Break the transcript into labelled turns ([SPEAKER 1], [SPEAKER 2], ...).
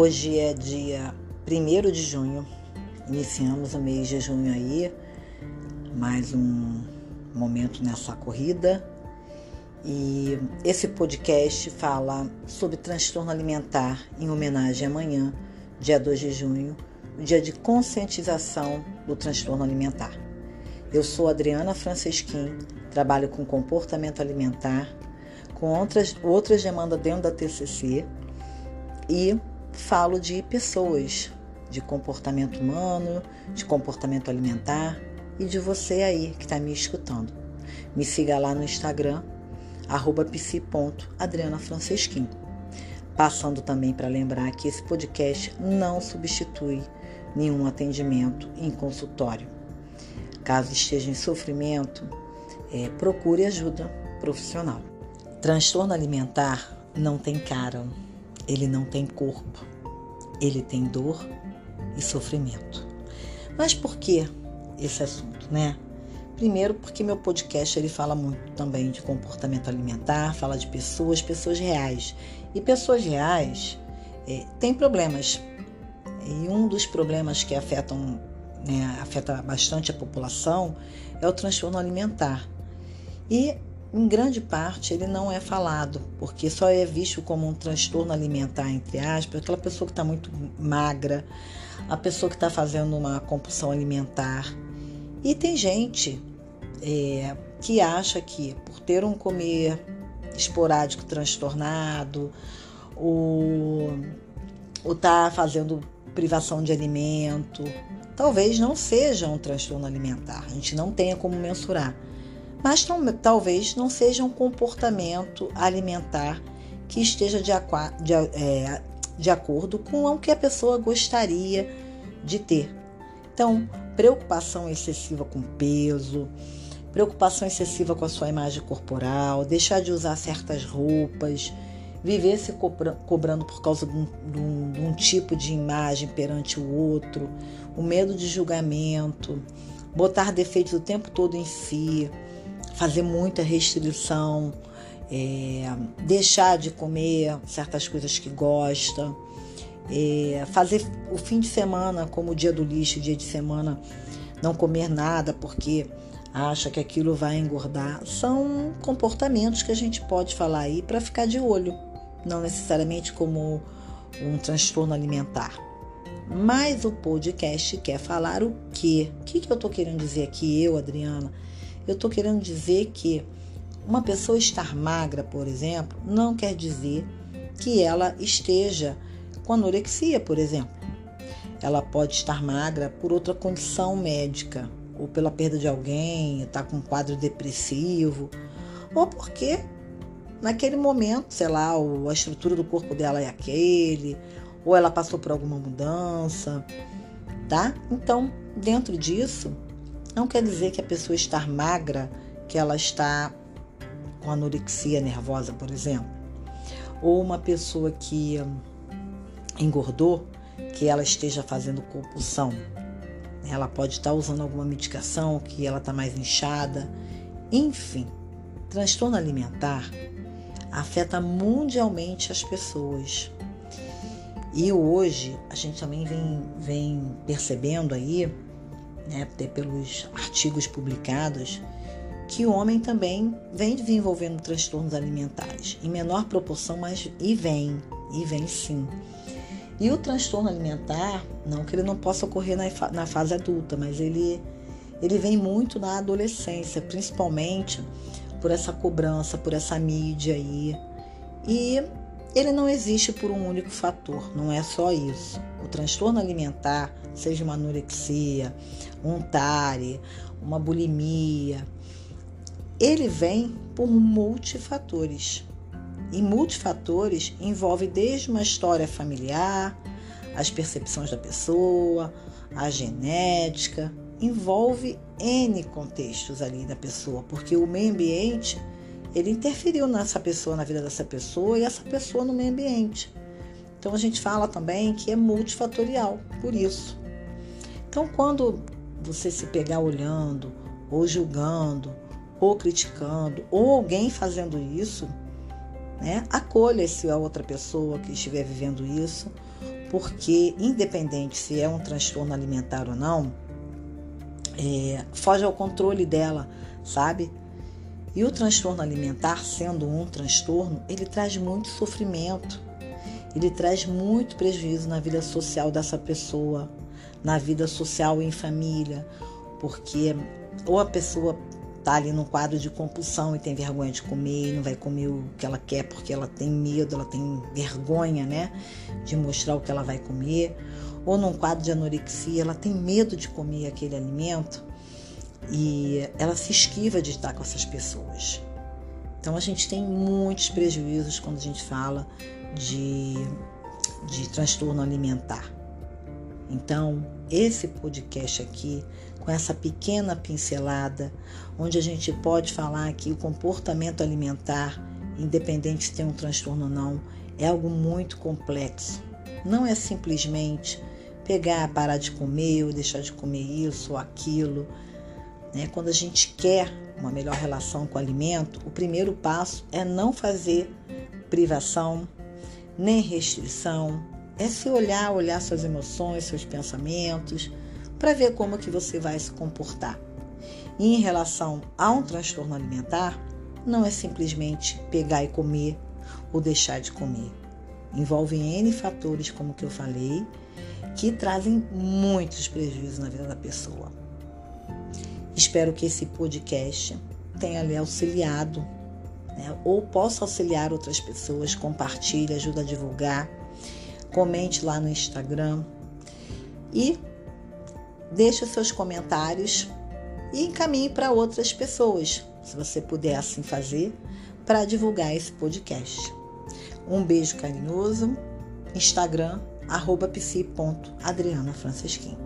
[SPEAKER 1] Hoje é dia 1 de junho, iniciamos o mês de junho aí, mais um momento nessa corrida. E esse podcast fala sobre transtorno alimentar em homenagem amanhã, dia 2 de junho, o dia de conscientização do transtorno alimentar. Eu sou Adriana Francesquim, trabalho com comportamento alimentar, com outras, outras demandas dentro da TCC e falo de pessoas, de comportamento humano, de comportamento alimentar e de você aí que está me escutando. Me siga lá no Instagram, arroba psi.adrianafrancesquim. Passando também para lembrar que esse podcast não substitui nenhum atendimento em consultório. Caso esteja em sofrimento, é, procure ajuda profissional. Transtorno alimentar não tem cara, ele não tem corpo, ele tem dor e sofrimento. Mas por que esse assunto, né? Primeiro, porque meu podcast ele fala muito também de comportamento alimentar, fala de pessoas, pessoas reais. E pessoas reais é, têm problemas. E um dos problemas que afetam, né, afeta bastante a população é o transtorno alimentar. E em grande parte ele não é falado, porque só é visto como um transtorno alimentar, entre aspas, aquela pessoa que está muito magra, a pessoa que está fazendo uma compulsão alimentar. E tem gente é, que acha que por ter um comer esporádico transtornado, ou está fazendo privação de alimento, talvez não seja um transtorno alimentar, a gente não tenha como mensurar mas talvez não seja um comportamento alimentar que esteja de, de, é, de acordo com o que a pessoa gostaria de ter. Então, preocupação excessiva com peso, preocupação excessiva com a sua imagem corporal, deixar de usar certas roupas, viver se cobrando por causa de um, de, um, de um, tipo de imagem perante o outro, o medo de julgamento, botar defeitos o tempo todo em si, fazer muita restrição, é, deixar de comer certas coisas que gosta, é, fazer o fim de semana como o dia do lixo, dia de semana, não comer nada porque acha que aquilo vai engordar. São comportamentos que a gente pode falar aí para ficar de olho, não necessariamente como um transtorno alimentar. Mas o podcast quer falar o quê? O que, que eu estou querendo dizer aqui, eu, Adriana? Eu estou querendo dizer que uma pessoa estar magra, por exemplo, não quer dizer que ela esteja com anorexia, por exemplo. Ela pode estar magra por outra condição médica, ou pela perda de alguém, está com um quadro depressivo, ou porque naquele momento, sei lá, a estrutura do corpo dela é aquele, ou ela passou por alguma mudança, tá? Então, dentro disso, não quer dizer que a pessoa estar magra, que ela está com anorexia nervosa, por exemplo. Ou uma pessoa que engordou, que ela esteja fazendo compulsão. Ela pode estar usando alguma medicação, que ela está mais inchada. Enfim, transtorno alimentar afeta mundialmente as pessoas. E hoje a gente também vem, vem percebendo aí né, até pelos artigos publicados, que o homem também vem desenvolvendo transtornos alimentares, em menor proporção, mas e vem, e vem sim. E o transtorno alimentar, não que ele não possa ocorrer na, na fase adulta, mas ele, ele vem muito na adolescência, principalmente por essa cobrança, por essa mídia aí. E ele não existe por um único fator, não é só isso. O transtorno alimentar, seja uma anorexia, um TARE, uma bulimia, ele vem por multifatores. E multifatores envolve desde uma história familiar, as percepções da pessoa, a genética, envolve N contextos ali da pessoa, porque o meio ambiente ele interferiu nessa pessoa, na vida dessa pessoa e essa pessoa no meio ambiente. Então a gente fala também que é multifatorial, por isso. Então quando você se pegar olhando, ou julgando, ou criticando, ou alguém fazendo isso, né? Acolha se a outra pessoa que estiver vivendo isso porque independente se é um transtorno alimentar ou não, é, foge ao controle dela, sabe? E o transtorno alimentar, sendo um transtorno, ele traz muito sofrimento, ele traz muito prejuízo na vida social dessa pessoa, na vida social em família, porque ou a pessoa tá ali num quadro de compulsão e tem vergonha de comer, e não vai comer o que ela quer porque ela tem medo, ela tem vergonha, né, de mostrar o que ela vai comer, ou num quadro de anorexia, ela tem medo de comer aquele alimento e ela se esquiva de estar com essas pessoas. Então a gente tem muitos prejuízos quando a gente fala de, de transtorno alimentar. Então, esse podcast aqui, com essa pequena pincelada, onde a gente pode falar que o comportamento alimentar, independente se tem um transtorno ou não, é algo muito complexo. Não é simplesmente pegar, parar de comer ou deixar de comer isso ou aquilo. Né? Quando a gente quer uma melhor relação com o alimento, o primeiro passo é não fazer privação, nem restrição, é se olhar, olhar suas emoções, seus pensamentos, para ver como que você vai se comportar. E em relação a um transtorno alimentar, não é simplesmente pegar e comer ou deixar de comer. Envolve N fatores, como que eu falei, que trazem muitos prejuízos na vida da pessoa. Espero que esse podcast tenha lhe auxiliado, né? ou possa auxiliar outras pessoas. Compartilhe, ajuda a divulgar comente lá no Instagram e deixe seus comentários e encaminhe para outras pessoas, se você puder assim fazer, para divulgar esse podcast. Um beijo carinhoso. Instagram, arroba psi.adrianafrancesquim.